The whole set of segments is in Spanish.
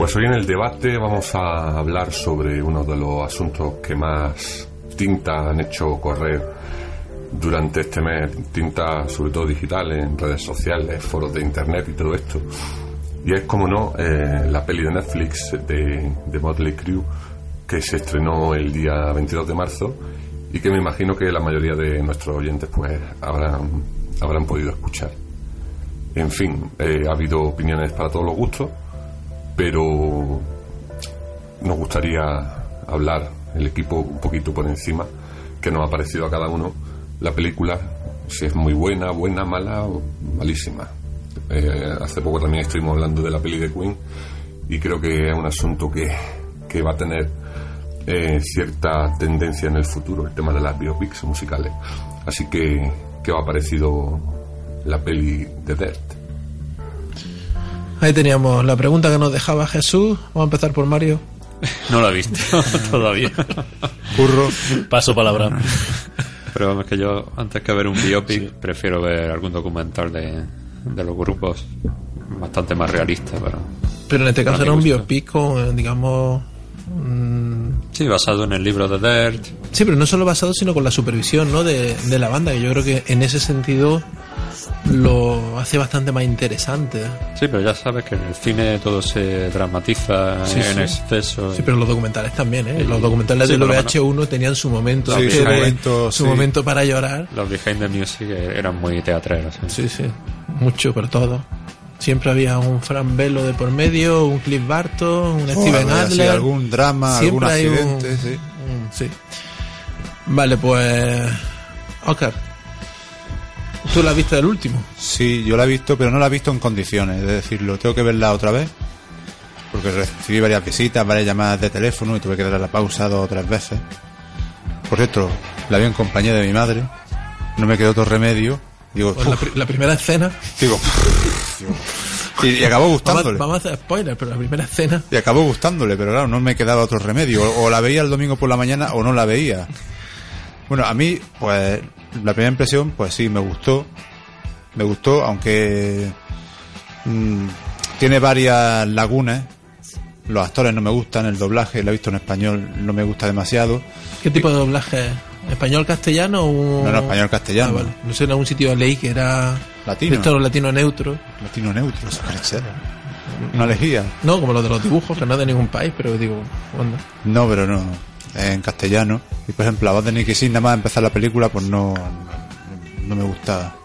Pues hoy en el debate vamos a hablar sobre uno de los asuntos que más tinta han hecho correr durante este mes, tinta sobre todo digital, en redes sociales, foros de internet y todo esto. Y es como no, eh, la peli de Netflix de, de Motley Crue que se estrenó el día 22 de marzo y que me imagino que la mayoría de nuestros oyentes pues habrán, habrán podido escuchar. En fin, eh, ha habido opiniones para todos los gustos pero nos gustaría hablar el equipo un poquito por encima que nos ha parecido a cada uno la película si es muy buena, buena, mala o malísima. Eh, hace poco también estuvimos hablando de la peli de Queen y creo que es un asunto que, que va a tener eh, cierta tendencia en el futuro, el tema de las biopics musicales. Así que, ¿qué os ha parecido la peli de Dirt? Ahí teníamos la pregunta que nos dejaba Jesús. Vamos a empezar por Mario. No lo he visto todavía. Curro. Paso palabra. Pero vamos, que yo, antes que ver un biopic, prefiero ver algún documental de, de los grupos bastante más realista. Pero, pero en este caso era un biopic con, digamos. Mmm... Sí, basado en el libro de Dirt. Sí, pero no solo basado, sino con la supervisión ¿no? de, de la banda, que yo creo que en ese sentido lo hace bastante más interesante. Sí, pero ya sabes que en el cine todo se dramatiza en exceso. Sí, pero los documentales también, ¿eh? Los documentales del VH1 tenían su momento, su, momento, su momento para llorar. Los behind the music eran muy teatreros. Sí, sí, mucho, pero todo. Siempre había un Fran Velo de por medio, un Cliff Barton, un Steven Adler. algún drama, algún accidente, sí. sí. Vale, pues. Oscar, ¿Tú la has visto del último? Sí, yo la he visto, pero no la he visto en condiciones, de decirlo. Tengo que verla otra vez, porque recibí varias visitas, varias llamadas de teléfono y tuve que darle la pausa dos o tres veces. Por cierto, la vi en compañía de mi madre, no me quedó otro remedio. Digo, pues la, primera escena. Digo, y, acabó gustándole. Vamos, a hacer spoilers, pero la primera escena. Y acabó gustándole, pero claro, no me quedaba otro remedio. O, la veía el domingo por la mañana o no la veía. Bueno, a mí, pues, la primera impresión, pues sí, me gustó. Me gustó, aunque mmm, tiene varias lagunas. Los actores no me gustan, el doblaje, lo he visto en español, no me gusta demasiado. ¿Qué tipo de doblaje? ¿Español castellano o.? No, no, español castellano. Ah, vale. No sé, en algún sitio leí que era. Latino. Esto latino neutro. Latino neutro, eso parece. Una lejía. No, como lo de los dibujos, que no es de ningún país, pero digo, ¿cuándo? No, pero no en castellano. Y por ejemplo, la voz de Nicky Six, nada más empezar la película, pues no, no me gustaba.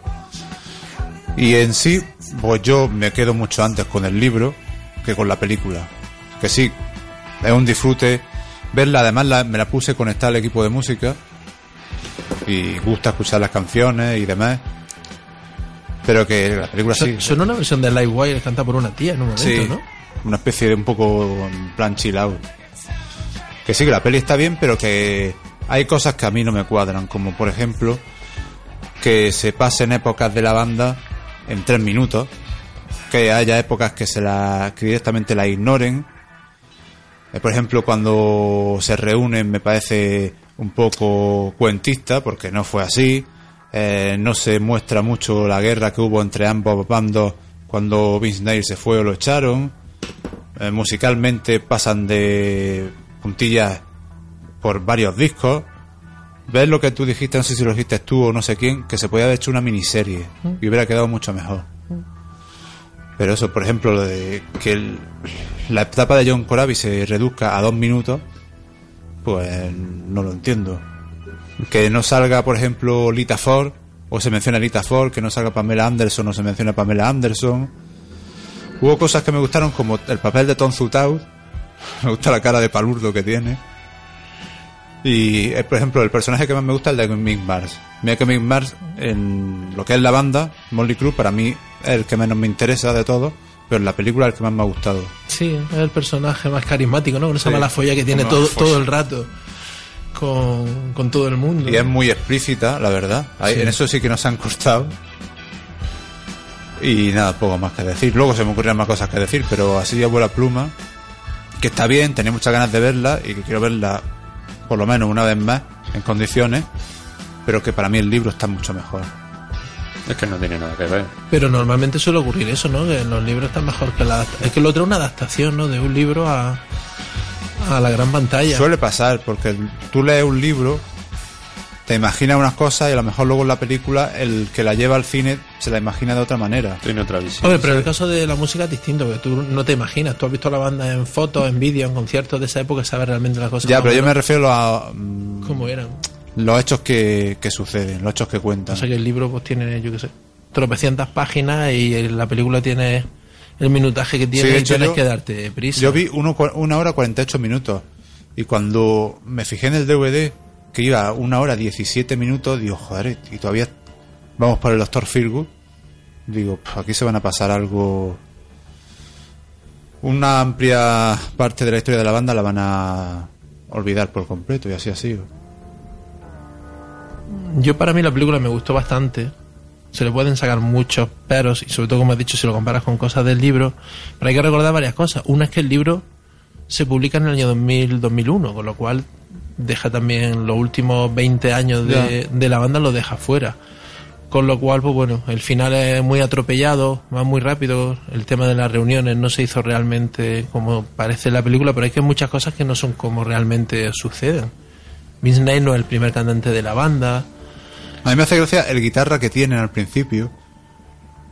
Y en sí, pues yo me quedo mucho antes con el libro que con la película. Que sí, es un disfrute verla. Además, me la puse conectada al equipo de música y gusta escuchar las canciones y demás. Pero que la película sí. Son una versión de Livewire cantada por una tía en un momento, ¿no? Una especie de un poco en plan chill out que sí que la peli está bien, pero que hay cosas que a mí no me cuadran, como por ejemplo que se pasen épocas de la banda en tres minutos, que haya épocas que se la que directamente la ignoren. Eh, por ejemplo, cuando se reúnen me parece un poco cuentista, porque no fue así. Eh, no se muestra mucho la guerra que hubo entre ambos bandos cuando Vince Neil se fue o lo echaron. Eh, musicalmente pasan de puntillas por varios discos. Ves lo que tú dijiste, no sé si lo dijiste tú o no sé quién, que se podía haber hecho una miniserie y hubiera quedado mucho mejor. Pero eso, por ejemplo, lo de que la etapa de John Corabi se reduzca a dos minutos, pues no lo entiendo. Que no salga, por ejemplo, Lita Ford, o se menciona Lita Ford, que no salga Pamela Anderson, o se menciona Pamela Anderson. Hubo cosas que me gustaron, como el papel de Tom Zutaut, Me gusta la cara de palurdo que tiene. Y, eh, por ejemplo, el personaje que más me gusta es el de Mick Mars. Mira que Mick Mars, en lo que es la banda, Molly Cruz, para mí es el que menos me interesa de todo, pero en la película es el que más me ha gustado. Sí, es el personaje más carismático, ¿no? Con esa Sí. mala folla que tiene todo, folla. todo el rato con, con todo el mundo. Y es muy explícita, la verdad. Ahí- Sí. En eso sí que nos han cortado. Y nada, poco más que decir. Luego se me ocurrían más cosas que decir, pero así a la pluma. Que está bien, tenía muchas ganas de verla y que quiero verla por lo menos una vez más en condiciones. Pero que para mí el libro está mucho mejor. Es que no tiene nada que ver. Pero normalmente suele ocurrir eso, ¿no? Que los libros están mejor que la adaptación. Es que lo otro es una adaptación, ¿no? De un libro a, a la gran pantalla. Suele pasar, porque tú lees un libro, te imaginas unas cosas y a lo mejor luego en la película el que la lleva al cine se la imagina de otra manera. Tiene otra visión. Hombre, pero en el caso de la música es distinto, porque tú no te imaginas. Tú has visto la banda en fotos, en vídeos, en conciertos de esa época y sabes realmente las cosas. Ya, pero yo me refiero a mm, cómo eran. los hechos que, que suceden, los hechos que cuentan. O sea que el libro pues tiene, yo qué sé, tropecientas páginas y la película tiene el minutaje que tiene Sí, y tienes yo- que darte prisa. Yo vi uno, una hora 48 minutos y cuando me fijé en el DVD que iba una hora 17 minutos, digo, joder, y todavía vamos por el Doctor Feelgood, digo, "Pf, aquí se van a pasar algo... Una amplia parte de la historia de la banda la van a olvidar por completo y así ha sido. Yo para mí la película me gustó bastante. Se le pueden sacar muchos peros y sobre todo como has dicho si lo comparas con cosas del libro. Pero hay que recordar varias cosas. Una es que el libro se publica en el año 2000-2001, con lo cual deja también los últimos 20 años de, de la banda lo deja fuera. Con lo cual, pues bueno, el final es muy atropellado, va muy rápido. El tema de las reuniones no se hizo realmente como parece en la película, pero hay que muchas cosas que no son como realmente suceden. Vince Neil no es el primer cantante de la banda. A mí me hace gracia el guitarra que tienen al principio,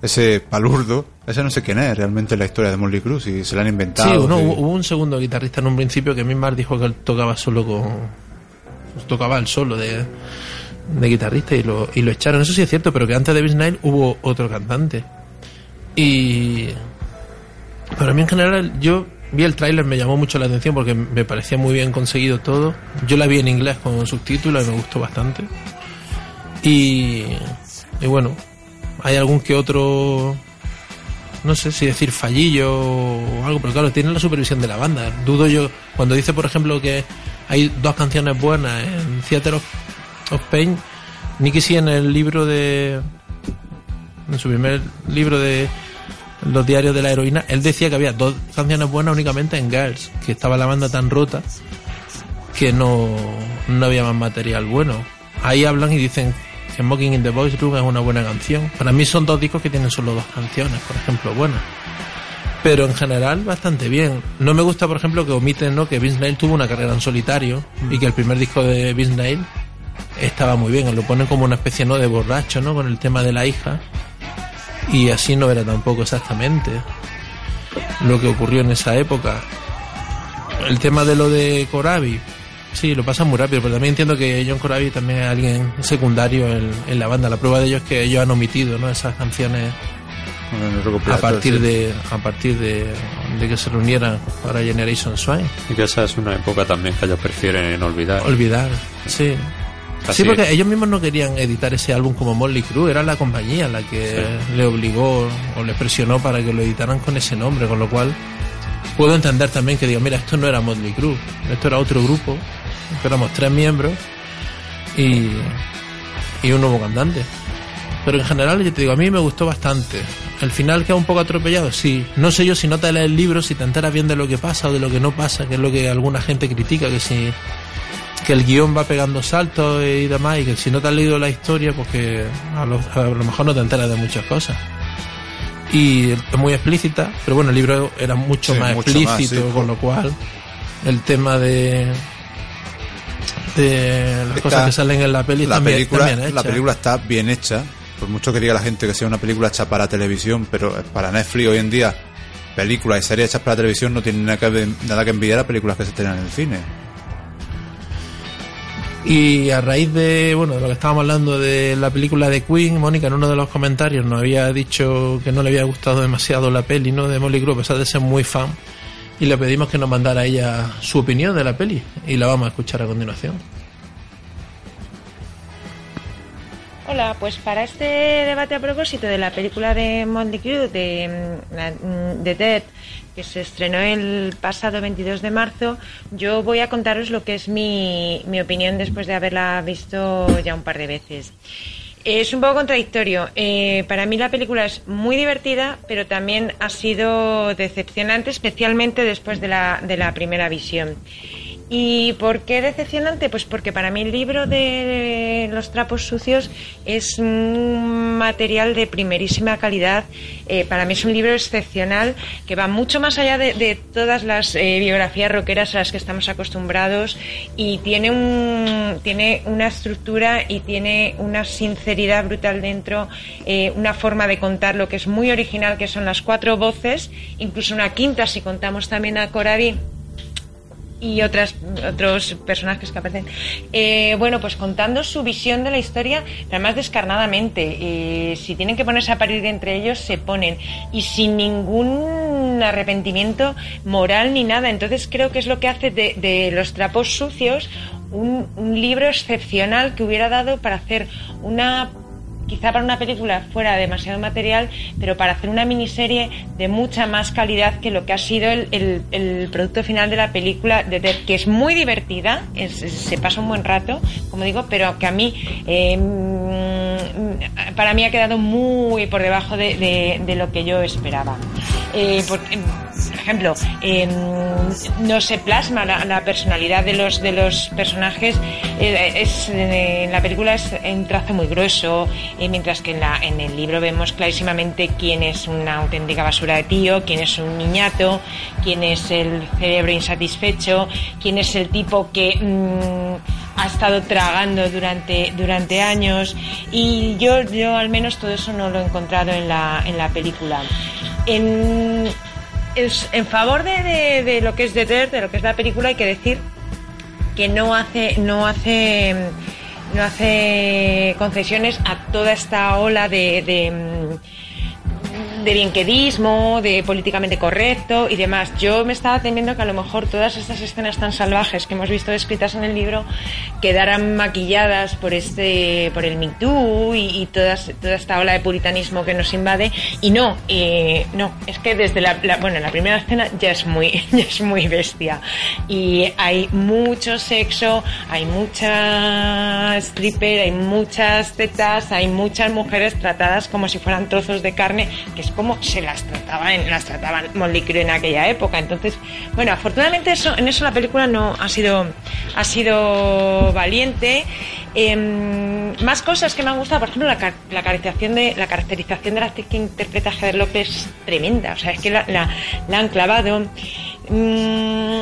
ese palurdo, ese no sé quién es realmente en la historia de Molly Cruz y se lo han inventado. Sí, no, hubo, un segundo guitarrista en un principio que Mismar dijo que él tocaba solo con. tocaba el solo de, de guitarrista y lo, y lo echaron. Eso sí es cierto, pero que antes de Vince Neil hubo otro cantante. Y. Pero a mí en general, yo vi el tráiler, me llamó mucho la atención porque me parecía muy bien conseguido todo. Yo la vi en inglés con subtítulos y me gustó bastante. Y. Y bueno, hay algún que otro no sé si decir fallillo o algo, pero claro, tiene la supervisión de la banda. Dudo yo, cuando dice, por ejemplo, que hay dos canciones buenas en Theater of, of Pain, Nicky sí en el libro de. en su primer libro de los diarios de la heroína, él decía que había dos canciones buenas únicamente en Girls, que estaba la banda tan rota que no, no había más material bueno. Ahí hablan y dicen que Mocking in the Boys Room es una buena canción. Para mí son dos discos que tienen solo dos canciones, por ejemplo, buenas. Pero en general bastante bien. No me gusta, por ejemplo, que omiten ¿no? que Vince Neil tuvo una carrera en solitario y que el primer disco de Vince Neil estaba muy bien. Lo ponen como una especie ¿no? de borracho, ¿no? Con el tema de la hija. Y así no era tampoco exactamente lo que ocurrió en esa época. El tema de lo de Corabi, sí, lo pasa muy rápido, pero también entiendo que John Corabi también es alguien secundario en, en la banda. La prueba de ello es que ellos han omitido ¿no? esas canciones a partir de a partir de, de que se reunieran para Generation Swine. Y que esa es una época también que ellos prefieren olvidar. Olvidar, sí. Sí, porque ellos mismos no querían editar ese álbum como Molly Crew, era la compañía la que le obligó o le presionó para que lo editaran con ese nombre, con lo cual puedo entender también que digo, mira, esto no era Motley Crue, esto era otro grupo, éramos tres miembros y, y un nuevo cantante. Pero en general, yo te digo, a mí me gustó bastante. El final queda un poco atropellado, sí. No sé yo si no te lees el libro, si te enteras bien de lo que pasa o de lo que no pasa, que es lo que alguna gente critica, que si que el guion va pegando saltos y demás, y que si no te has leído la historia, pues que a lo, a lo mejor no te enteras de muchas cosas. Y es muy explícita, pero bueno, el libro era mucho Sí, más mucho más, explícito, sí. con lo cual el tema de de las Está- cosas que salen en la peli la también, película, también la película está bien hecha, por mucho que diga la gente que sea una película hecha para televisión, pero para Netflix hoy en día, películas y series hechas para televisión no tienen nada que, nada que envidiar a películas que se estrenan en el cine. Y a raíz de, bueno, de lo que estábamos hablando de la película de Queen, Mónica en uno de los comentarios nos había dicho que no le había gustado demasiado la peli, ¿no? De Molly Group, a pesar de ser muy fan. Y le pedimos que nos mandara ella su opinión de la peli. Y la vamos a escuchar a continuación. Hola, pues para este debate a propósito de la película de Monty Crew de, mm, mm, de Dead que se estrenó el pasado 22 de marzo, yo voy a contaros lo que es mi, mi opinión después de haberla visto ya un par de veces. Es un poco contradictorio. Eh, para mí la película es muy divertida, pero también ha sido decepcionante, especialmente después de la, de la primera visión. ¿Y por qué decepcionante? Pues porque para mí el libro de los trapos sucios es un material de primerísima calidad. Eh, para mí es un libro excepcional que va mucho más allá de, todas las eh, biografías rockeras a las que estamos acostumbrados y tiene, un, tiene una estructura y tiene una sinceridad brutal dentro, eh, una forma de contar lo que es muy original, que son las cuatro voces, incluso una quinta si contamos también a Corabi y otras, otros personajes que aparecen. Eh, bueno, pues contando su visión de la historia, además descarnadamente. Eh, si tienen que ponerse a parir entre ellos, se ponen. Y sin ningún arrepentimiento moral ni nada. Entonces creo que es lo que hace de, los trapos sucios un libro excepcional que hubiera dado para hacer una quizá para una película fuera demasiado material, pero para hacer una miniserie de mucha más calidad que lo que ha sido el, producto final de la película, de que es muy divertida, se pasa un buen rato, como digo, pero que a mí, eh, para mí ha quedado muy por debajo de, lo que yo esperaba. Eh, ejemplo, em, no se plasma la, personalidad de los, de los personajes, eh, es, en la película es un trazo muy grueso, eh, mientras que en, la, en el libro vemos clarísimamente quién es una auténtica basura de tío, quién es un niñato, quién es el cerebro insatisfecho, quién es el tipo que mm, ha estado tragando durante, durante años y yo, yo al menos todo eso no lo he encontrado en la, en la película. En, en favor de, de, lo que es The Dirt, de lo que es la película, hay que decir que no hace, no hace no hace concesiones a toda esta ola de, de de bienquedismo, de políticamente correcto y demás. Yo me estaba temiendo que a lo mejor todas estas escenas tan salvajes que hemos visto descritas en el libro quedaran maquilladas por este, por el Me Too y, toda esta ola de puritanismo que nos invade. Y no, eh, no, es que desde la, bueno, la primera escena ya es muy, ya es muy bestia. Y hay mucho sexo, hay mucha stripper, hay muchas tetas, hay muchas mujeres tratadas como si fueran trozos de carne, que como se las trataban, las trataban Molly en aquella época. Entonces, bueno, afortunadamente eso, en eso la película no ha sido, ha sido valiente. Em, más cosas que me han gustado, por ejemplo, la, la, caracterización de la caracterización de la actriz que interpreta a Heather López tremenda, o sea, es que la, la, han clavado. Mm,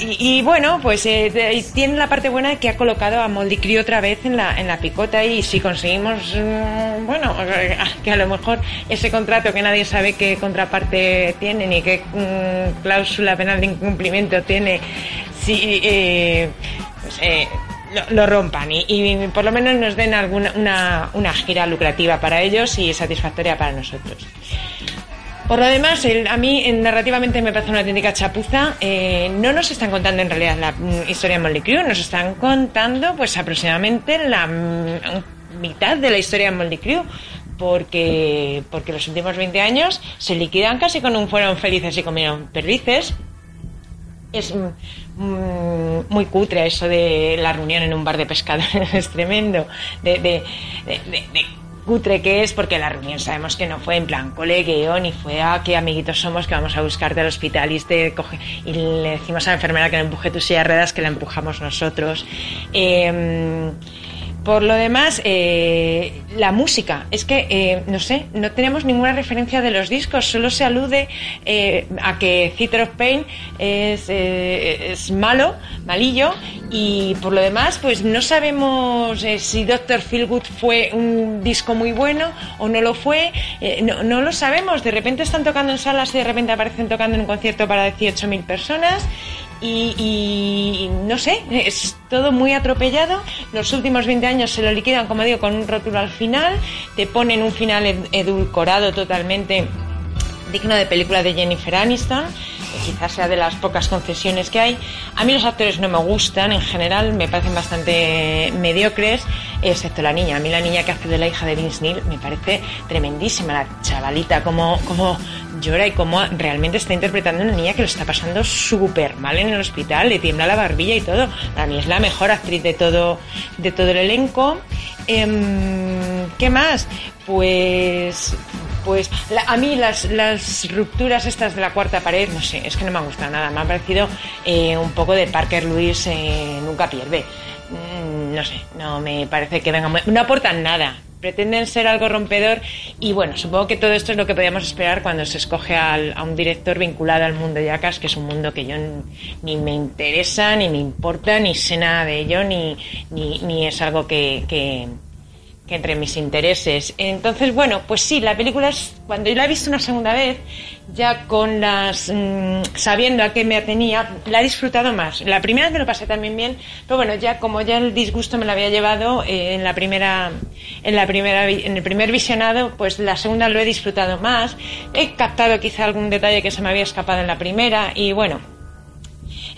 y, bueno, pues eh, tiene la parte buena de que ha colocado a Moldy Cree otra vez en la, en la picota y si conseguimos, mm, bueno, que a lo mejor ese contrato que nadie sabe qué contraparte tiene ni qué mm, cláusula penal de incumplimiento tiene, si, eh, pues, eh, lo, rompan y, por lo menos nos den alguna una, una gira lucrativa para ellos y satisfactoria para nosotros. Por lo demás, a mí narrativamente me parece una auténtica chapuza. Eh, no nos están contando en realidad la mm, historia de Molly Crew, nos están contando pues aproximadamente la mm, mitad de la historia de Molly Crew. Porque, porque los últimos 20 años se liquidan casi con un fueron felices y comieron perdices. Es mm, muy cutre eso de la reunión en un bar de pescadores, es tremendo. de, de cutre que es, porque la reunión sabemos que no fue en plan colegueo, ni fue a qué amiguitos somos que vamos a buscarte al hospital y, este coge, y le decimos a la enfermera que le empuje tu silla ruedas, que la empujamos nosotros. Eh, por lo demás, eh, la música. Es que, eh, no sé, no tenemos ninguna referencia de los discos, solo se alude eh, a que Theater of Pain es, malo, malillo, y por lo demás, pues no sabemos si Doctor Feelgood fue un disco muy bueno o no lo fue, no, no, lo sabemos. De repente están tocando en salas y de repente aparecen tocando en un concierto para 18.000 personas y, no sé, es todo muy atropellado. Los últimos 20 años se lo liquidan, como digo, con un rótulo al final, te ponen un final edulcorado totalmente digno de película de Jennifer Aniston, que quizás sea de las pocas concesiones que hay. A mí los actores no me gustan, en general me parecen bastante mediocres. excepto la niña. A mí la niña que hace de la hija de Vince Neil me parece tremendísima, la chavalita, como, como llora y cómo realmente está interpretando una niña que lo está pasando súper mal en el hospital, le tiembla la barbilla y todo. Para mí es la mejor actriz de todo, de todo el elenco. Em, ¿Qué más? Pues pues a mí las, rupturas estas de la cuarta pared, no sé, es que no me ha gustado nada. Me ha parecido eh, un poco de Parker Lewis eh, nunca pierde. Mm, no sé, no me parece que venga No aportan nada. Pretenden ser algo rompedor y bueno, supongo que todo esto es lo que podíamos esperar cuando se escoge a un director vinculado al mundo de Yacas, que es un mundo que yo ni me interesa, ni me importa, ni sé nada de ello, ni, ni, ni es algo que que entre mis intereses. Entonces, bueno, pues sí, la película es, cuando yo la he visto una segunda vez, ya con las, mm, sabiendo a qué me atenía, la he disfrutado más. La primera me lo pasé también bien, pero bueno, ya como ya el disgusto me lo había llevado eh, en la primera, en la primera, en el primer visionado, pues la segunda lo he disfrutado más. He captado quizá algún detalle que se me había escapado en la primera y bueno,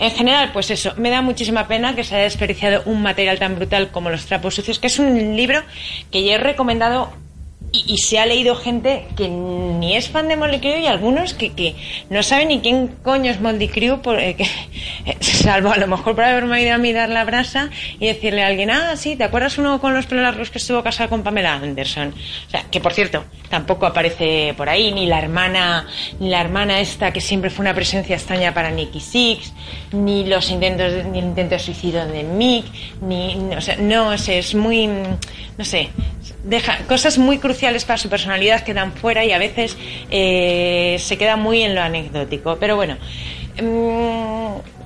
en general, pues eso, me da muchísima pena que se haya desperdiciado un material tan brutal como Los trapos sucios, que es un libro que yo he recomendado y, se ha leído gente que ni es fan de Moldy Crew y algunos que, que no saben ni quién coño es Moldy Crew, por, eh, salvo a lo mejor por haberme ido a mirar la brasa y decirle a alguien, ah, sí, ¿te acuerdas uno con los pelos largos que estuvo casado con Pamela Anderson? O sea, que por cierto, tampoco aparece por ahí, ni la hermana, ni la hermana esta que siempre fue una presencia extraña para Nicky Six, ni los intentos, ni el intento de suicidio de Mick, ni, o sea, no, es, es muy, no sé, deja cosas muy cruciales para su personalidad quedan fuera y a veces eh, se queda muy en lo anecdótico. Pero bueno, mm,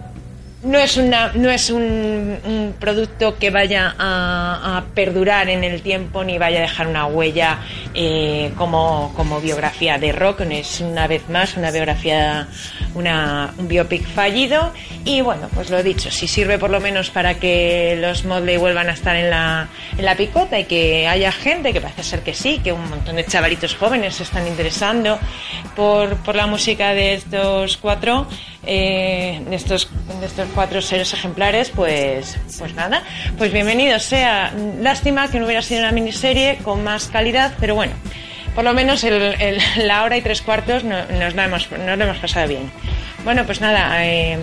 no es, una, no es un, producto que vaya a, perdurar en el tiempo ni vaya a dejar una huella eh, como, como, biografía de rock. Es una vez más una biografía, una, un biopic fallido. Y bueno, pues lo dicho, si sirve por lo menos para que los Modley vuelvan a estar en la, en la picota y que haya gente, que parece ser que sí, que un montón de chavalitos jóvenes se están interesando por, por la música de estos cuatro eh, de, estos, de estos cuatro seres ejemplares, pues, pues nada, pues bienvenido sea. Lástima que no hubiera sido una miniserie con más calidad, pero bueno, por lo menos el, la hora y tres cuartos nos, la hemos, nos lo hemos pasado bien. Bueno, pues nada, eh,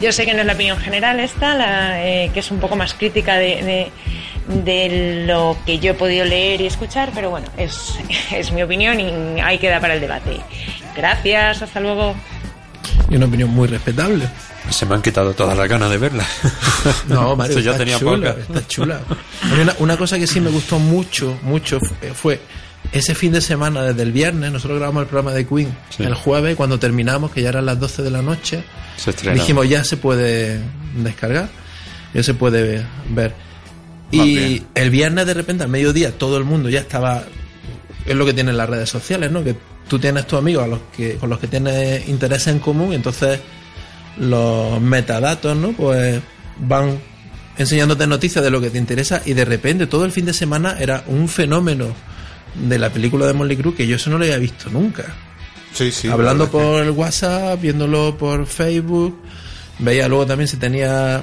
yo sé que no es la opinión general esta, la, eh, que es un poco más crítica de, de, lo que yo he podido leer y escuchar, pero bueno, es, es mi opinión y ahí queda para el debate. Gracias, hasta luego y una opinión muy respetable. Se me han quitado todas las ganas de verla. No, Mario, ya tenía chula, está chula. Una, cosa que sí me gustó mucho, mucho fue ese fin de semana, desde el viernes, nosotros grabamos el programa de Queen el jueves, cuando terminamos, que ya eran las 12 de la noche, dijimos ya se puede descargar, ya se puede ver. Y el viernes de repente, al mediodía, todo el mundo ya estaba, es lo que tienen las redes sociales, ¿no? Que tú tienes tus amigos a los que, con los que tienes intereses en común, y entonces los metadatos, ¿no? Pues van enseñándote noticias de lo que te interesa y de repente todo el fin de semana era un fenómeno de la película de Molly Cruz que yo eso no lo había visto nunca. Sí, sí. Hablando por el WhatsApp, viéndolo por Facebook, veía luego también si tenía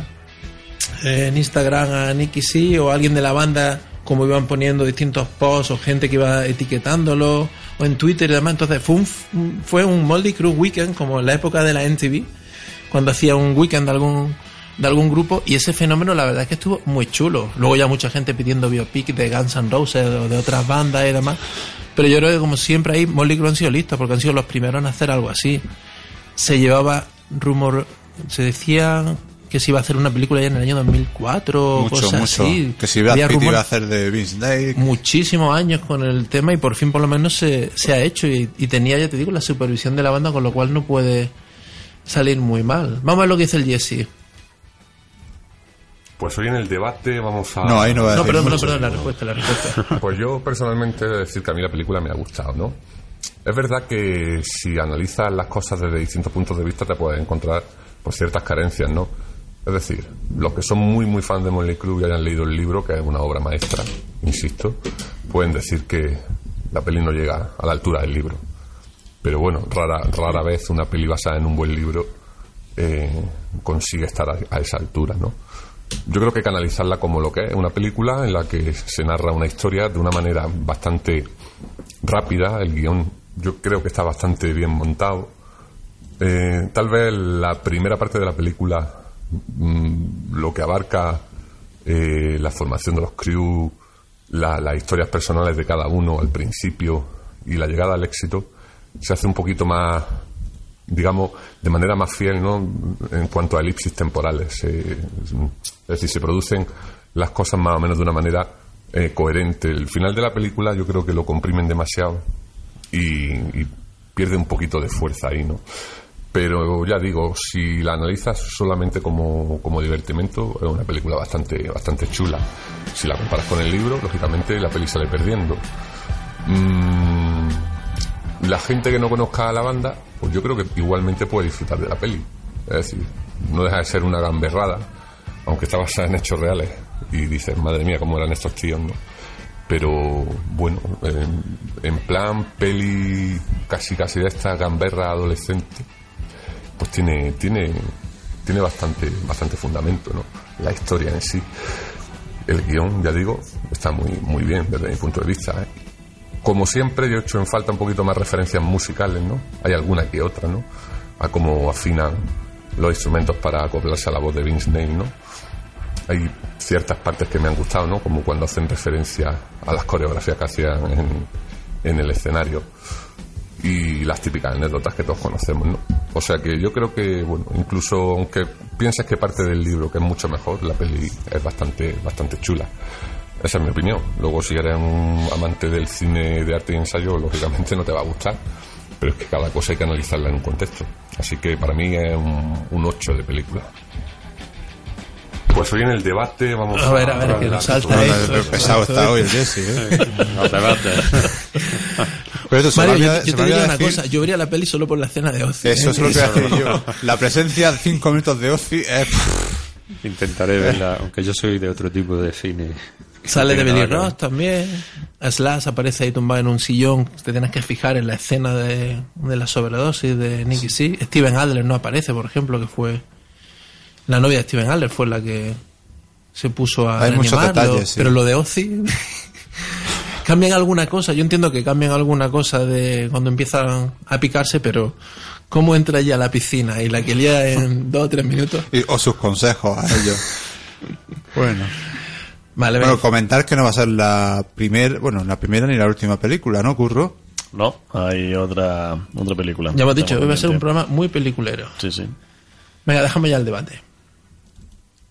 en Instagram a Nicky C o alguien de la banda como iban poniendo distintos posts o gente que iba etiquetándolo o en Twitter y demás. Entonces fue un, fue un Moldy Crew Weekend como en la época de la NTV, cuando hacía un weekend de algún, de algún grupo y ese fenómeno la verdad es que estuvo muy chulo. Luego ya mucha gente pidiendo biopic de Guns N' Roses o de otras bandas y demás. Pero yo creo que como siempre ahí Moldy Crew han sido listos porque han sido los primeros en hacer algo así. Se llevaba rumor, se decía que se iba a hacer una película ya en el año 2004 o cosas así. Que se iba, a hacer de Vince Day. Muchísimos años con el tema y por fin por lo menos se, se ha hecho y, tenía, ya te digo, la supervisión de la banda, con lo cual no puede salir muy mal. Vamos a ver lo que dice el Jesse. Pues hoy en el debate vamos a... No, ahí no va a No, perdón, perdón, la respuesta, la respuesta. Pues yo personalmente he de decir que a mí la película me ha gustado, ¿no? Es verdad que si analizas las cosas desde distintos puntos de vista te puedes encontrar pues ciertas carencias, ¿no? Es decir, los que son muy, muy fans de Molly Crew y hayan leído el libro, que es una obra maestra, insisto, pueden decir que la peli no llega a la altura del libro. Pero bueno, rara, rara vez una peli basada en un buen libro eh, consigue estar a, esa altura, ¿no? yo creo que hay que analizarla como lo que es, una película en la que se narra una historia de una manera bastante rápida, el guion yo creo que está bastante bien montado. Eh, tal vez la primera parte de la película, lo que abarca eh, la formación de los crew, la- las historias personales de cada uno al principio y la llegada al éxito, se hace un poquito más, digamos, de manera más fiel, ¿no? En cuanto a elipsis temporales. eh, es decir, se producen las cosas más o menos de una manera eh, coherente. El final de la película yo creo que lo comprimen demasiado y, y pierde un poquito de fuerza ahí, ¿no? Pero ya digo, si la analizas solamente como, como divertimento, es una película bastante, bastante chula. Si la comparas con el libro, lógicamente la peli sale perdiendo. Mm, la gente que no conozca a la banda, pues yo creo que igualmente puede disfrutar de la peli. Es decir, no deja de ser una gamberrada, aunque está basada en hechos reales. Y dices, madre mía, cómo eran estos tíos, ¿no? Pero bueno, en, en plan peli casi casi de esta gamberra adolescente, pues tiene, tiene, tiene bastante, bastante fundamento, ¿no? La historia en sí. El guion, ya digo, está muy, muy bien desde mi punto de vista. ¿eh? Como siempre, yo he hecho en falta un poquito más referencias musicales, ¿no? Hay alguna que otra, ¿no? A cómo afinan los instrumentos para acoplarse a la voz de Vince Neil, ¿no? Hay ciertas partes que me han gustado, ¿no? Como cuando hacen referencia a las coreografías que hacían en, en el escenario y las típicas anécdotas que todos conocemos, ¿no? O sea que yo creo que, bueno, incluso aunque pienses que parte del libro que es mucho mejor, la peli es bastante, bastante chula. Esa es mi opinión. Luego, si eres un amante del cine de arte y ensayo, lógicamente no te va a gustar. Pero es que cada cosa hay que analizarla en un contexto. Así que para mí es un, un 8 de película. Pues hoy en el debate vamos A ver, a ver, que hablar nos salta. Pero pesado está hoy el Jesse, ¿eh? Los debates. Pero me Mario, yo, te diría una decir- cosa, yo vería la peli solo por la escena de Ozzy. Eso ¿eh? es lo que voy a decir yo. La presencia de 5 minutos de Ozzy es... Intentaré verla, aunque yo soy de otro tipo de cine. Sale de Billy Ross también. Slash aparece ahí tumbado en un sillón. Te tienes que fijar en la escena de, de la sobredosis de Nicky C. Steven Adler no aparece, por ejemplo, que fue. La novia de Steven Adler fue la que se puso a. Hay muchos reanimarlo, detalles, sí. Pero lo de Ozzy. cambian alguna cosa. Yo entiendo que cambian alguna cosa de cuando empiezan a picarse, pero. ¿Cómo entra ella a la piscina y la que lía en dos o tres minutos? y- o sus consejos a ellos. Bueno. Vale, Bueno, comentar que no va a ser la primera, bueno, la primera ni la última película, ¿no, Curro? No, hay otra otra película. ya hemos dicho, hoy va a ser un programa muy peliculero. Sí, sí. Venga, déjame ya el debate.